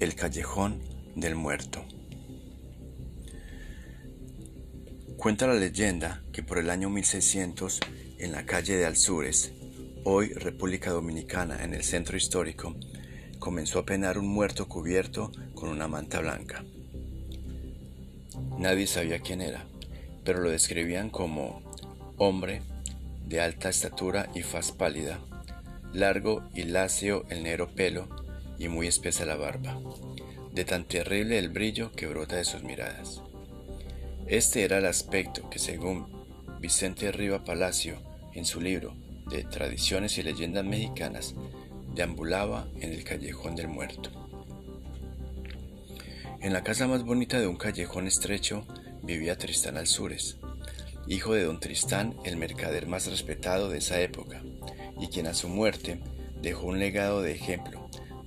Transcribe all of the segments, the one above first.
El callejón del muerto. Cuenta la leyenda que por el año 1600, en la calle de Alzures, hoy República Dominicana, en el centro histórico, comenzó a penar un muerto cubierto con una manta blanca. Nadie sabía quién era, pero lo describían como hombre de alta estatura y faz pálida, largo y lacio el negro pelo y muy espesa la barba, de tan terrible el brillo que brota de sus miradas. Este era el aspecto que según Vicente Riva Palacio, en su libro de Tradiciones y Leyendas Mexicanas, deambulaba en el callejón del muerto. En la casa más bonita de un callejón estrecho vivía Tristán Alzures, hijo de don Tristán, el mercader más respetado de esa época, y quien a su muerte dejó un legado de ejemplo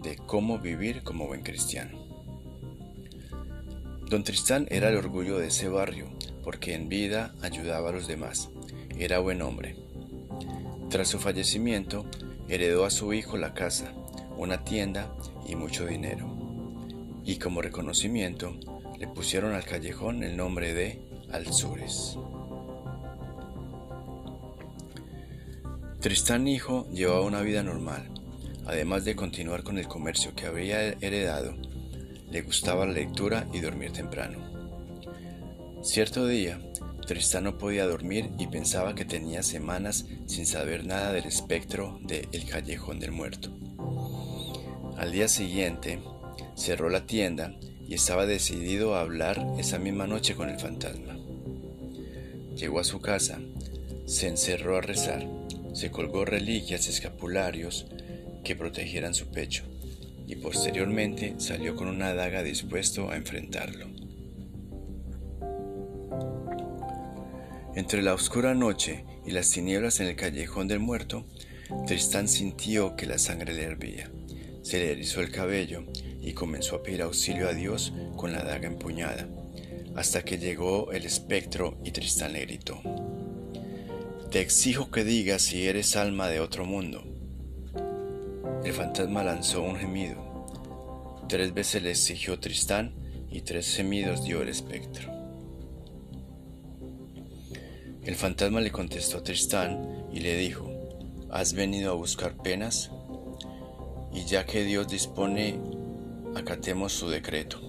de cómo vivir como buen cristiano. Don Tristán era el orgullo de ese barrio, porque en vida ayudaba a los demás. Era buen hombre. Tras su fallecimiento, heredó a su hijo la casa, una tienda y mucho dinero. Y como reconocimiento, le pusieron al callejón el nombre de Alzures. Tristán hijo llevaba una vida normal, además de continuar con el comercio que había heredado le gustaba la lectura y dormir temprano. Cierto día, Tristán no podía dormir y pensaba que tenía semanas sin saber nada del espectro de El Callejón del Muerto. Al día siguiente, cerró la tienda y estaba decidido a hablar esa misma noche con el fantasma. Llegó a su casa, se encerró a rezar, se colgó reliquias escapularios que protegieran su pecho y posteriormente salió con una daga dispuesto a enfrentarlo. Entre la oscura noche y las tinieblas en el callejón del muerto, Tristán sintió que la sangre le hervía. Se le erizó el cabello y comenzó a pedir auxilio a Dios con la daga empuñada, hasta que llegó el espectro y Tristán le gritó, Te exijo que digas si eres alma de otro mundo el fantasma lanzó un gemido. Tres veces le exigió Tristán y tres gemidos dio el espectro. El fantasma le contestó a Tristán y le dijo, ¿has venido a buscar penas? Y ya que Dios dispone, acatemos su decreto.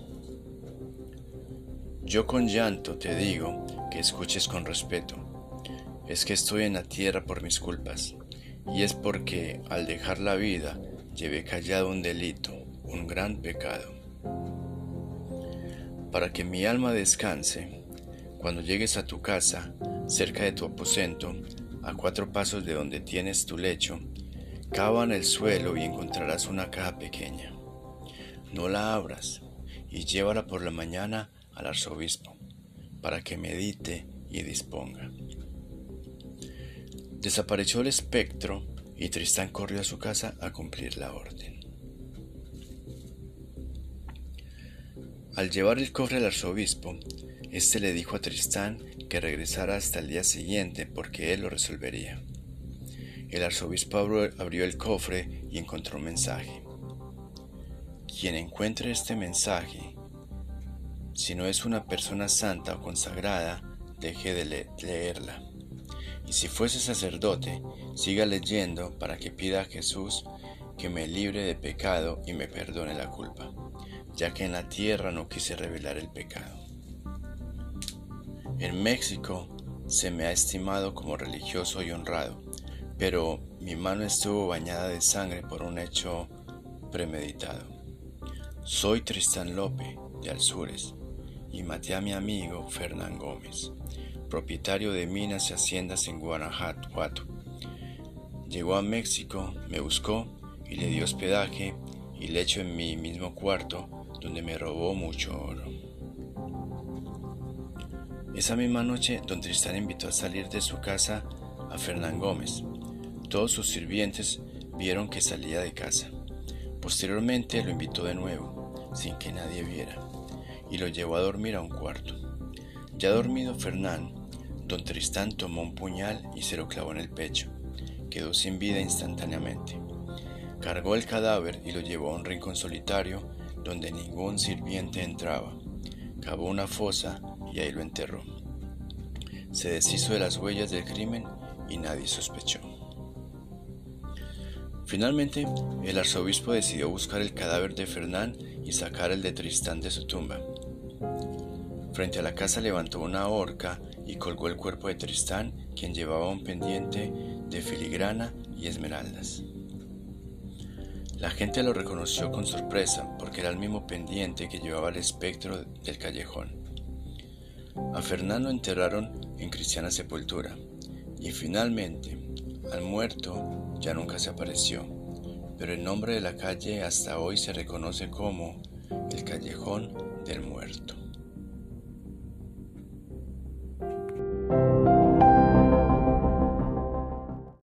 Yo con llanto te digo que escuches con respeto. Es que estoy en la tierra por mis culpas y es porque al dejar la vida llevé callado un delito, un gran pecado. Para que mi alma descanse, cuando llegues a tu casa, cerca de tu aposento, a cuatro pasos de donde tienes tu lecho, cava en el suelo y encontrarás una caja pequeña. No la abras y llévala por la mañana al arzobispo, para que medite y disponga. Desapareció el espectro y Tristán corrió a su casa a cumplir la orden. Al llevar el cofre al arzobispo, éste le dijo a Tristán que regresara hasta el día siguiente porque él lo resolvería. El arzobispo abrió el cofre y encontró un mensaje. Quien encuentre este mensaje, si no es una persona santa o consagrada, deje de leerla y si fuese sacerdote, siga leyendo para que pida a Jesús que me libre de pecado y me perdone la culpa, ya que en la tierra no quise revelar el pecado. En México se me ha estimado como religioso y honrado, pero mi mano estuvo bañada de sangre por un hecho premeditado. Soy Tristán López de Alzures y maté a mi amigo Fernán Gómez propietario de minas y haciendas en Guanajuato. Llegó a México, me buscó y le dio hospedaje y lecho en mi mismo cuarto donde me robó mucho oro. Esa misma noche, don Tristán invitó a salir de su casa a Fernán Gómez. Todos sus sirvientes vieron que salía de casa. Posteriormente lo invitó de nuevo, sin que nadie viera, y lo llevó a dormir a un cuarto. Ya dormido Fernán, Don Tristán tomó un puñal y se lo clavó en el pecho. Quedó sin vida instantáneamente. Cargó el cadáver y lo llevó a un rincón solitario donde ningún sirviente entraba, cavó una fosa y ahí lo enterró. Se deshizo de las huellas del crimen y nadie sospechó. Finalmente, el arzobispo decidió buscar el cadáver de Fernán y sacar el de Tristán de su tumba. Frente a la casa levantó una horca y colgó el cuerpo de Tristán, quien llevaba un pendiente de filigrana y esmeraldas. La gente lo reconoció con sorpresa porque era el mismo pendiente que llevaba el espectro del callejón. A Fernando enterraron en cristiana sepultura y finalmente al muerto ya nunca se apareció, pero el nombre de la calle hasta hoy se reconoce como el Callejón del Muerto.